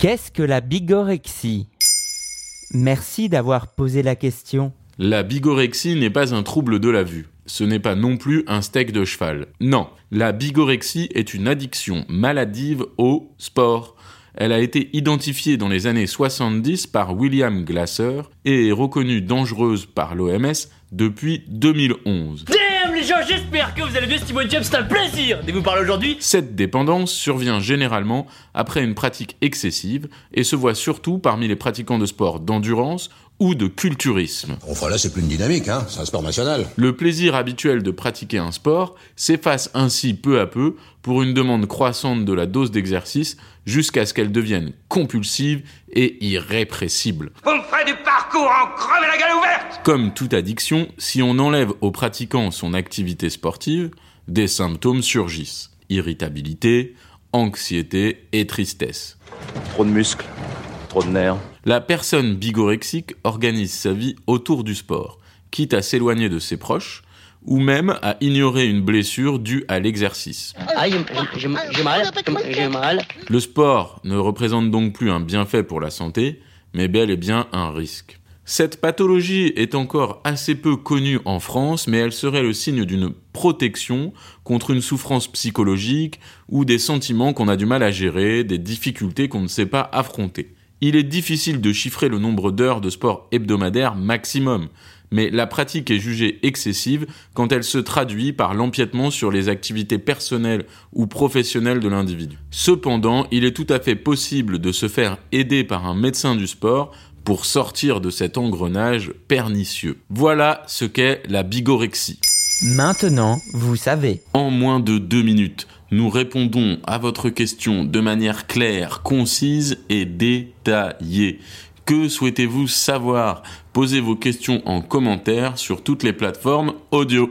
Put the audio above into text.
Qu'est-ce que la bigorexie? Merci d'avoir posé la question. La bigorexie n'est pas un trouble de la vue. Ce n'est pas non plus un steak de cheval. Non, la bigorexie est une addiction maladive au sport. Elle a été identifiée dans les années 70 par William Glasser et est reconnue dangereuse par l'OMS depuis 2011. J'espère que vous allez bien, c'est un plaisir vous parler aujourd'hui. Cette dépendance survient généralement après une pratique excessive et se voit surtout parmi les pratiquants de sport d'endurance ou de culturisme. Enfin là, c'est plus une dynamique, hein. c'est un sport national. Le plaisir habituel de pratiquer un sport s'efface ainsi peu à peu pour une demande croissante de la dose d'exercice jusqu'à ce qu'elle devienne compulsive et irrépressible. Vous me ferez du parcours en la gueule ouverte Comme toute addiction, si on enlève au pratiquant son activité sportive, des symptômes surgissent. Irritabilité, anxiété et tristesse. Trop de muscles, trop de nerfs. La personne bigorexique organise sa vie autour du sport, quitte à s'éloigner de ses proches, ou même à ignorer une blessure due à l'exercice. Ah, j'ai mal, mal. Le sport ne représente donc plus un bienfait pour la santé, mais bel et bien un risque. Cette pathologie est encore assez peu connue en France, mais elle serait le signe d'une protection contre une souffrance psychologique ou des sentiments qu'on a du mal à gérer, des difficultés qu'on ne sait pas affronter. Il est difficile de chiffrer le nombre d'heures de sport hebdomadaire maximum, mais la pratique est jugée excessive quand elle se traduit par l'empiètement sur les activités personnelles ou professionnelles de l'individu. Cependant, il est tout à fait possible de se faire aider par un médecin du sport pour sortir de cet engrenage pernicieux. Voilà ce qu'est la bigorexie. Maintenant, vous savez. En moins de deux minutes, nous répondons à votre question de manière claire, concise et détaillée. Que souhaitez-vous savoir? Posez vos questions en commentaire sur toutes les plateformes audio.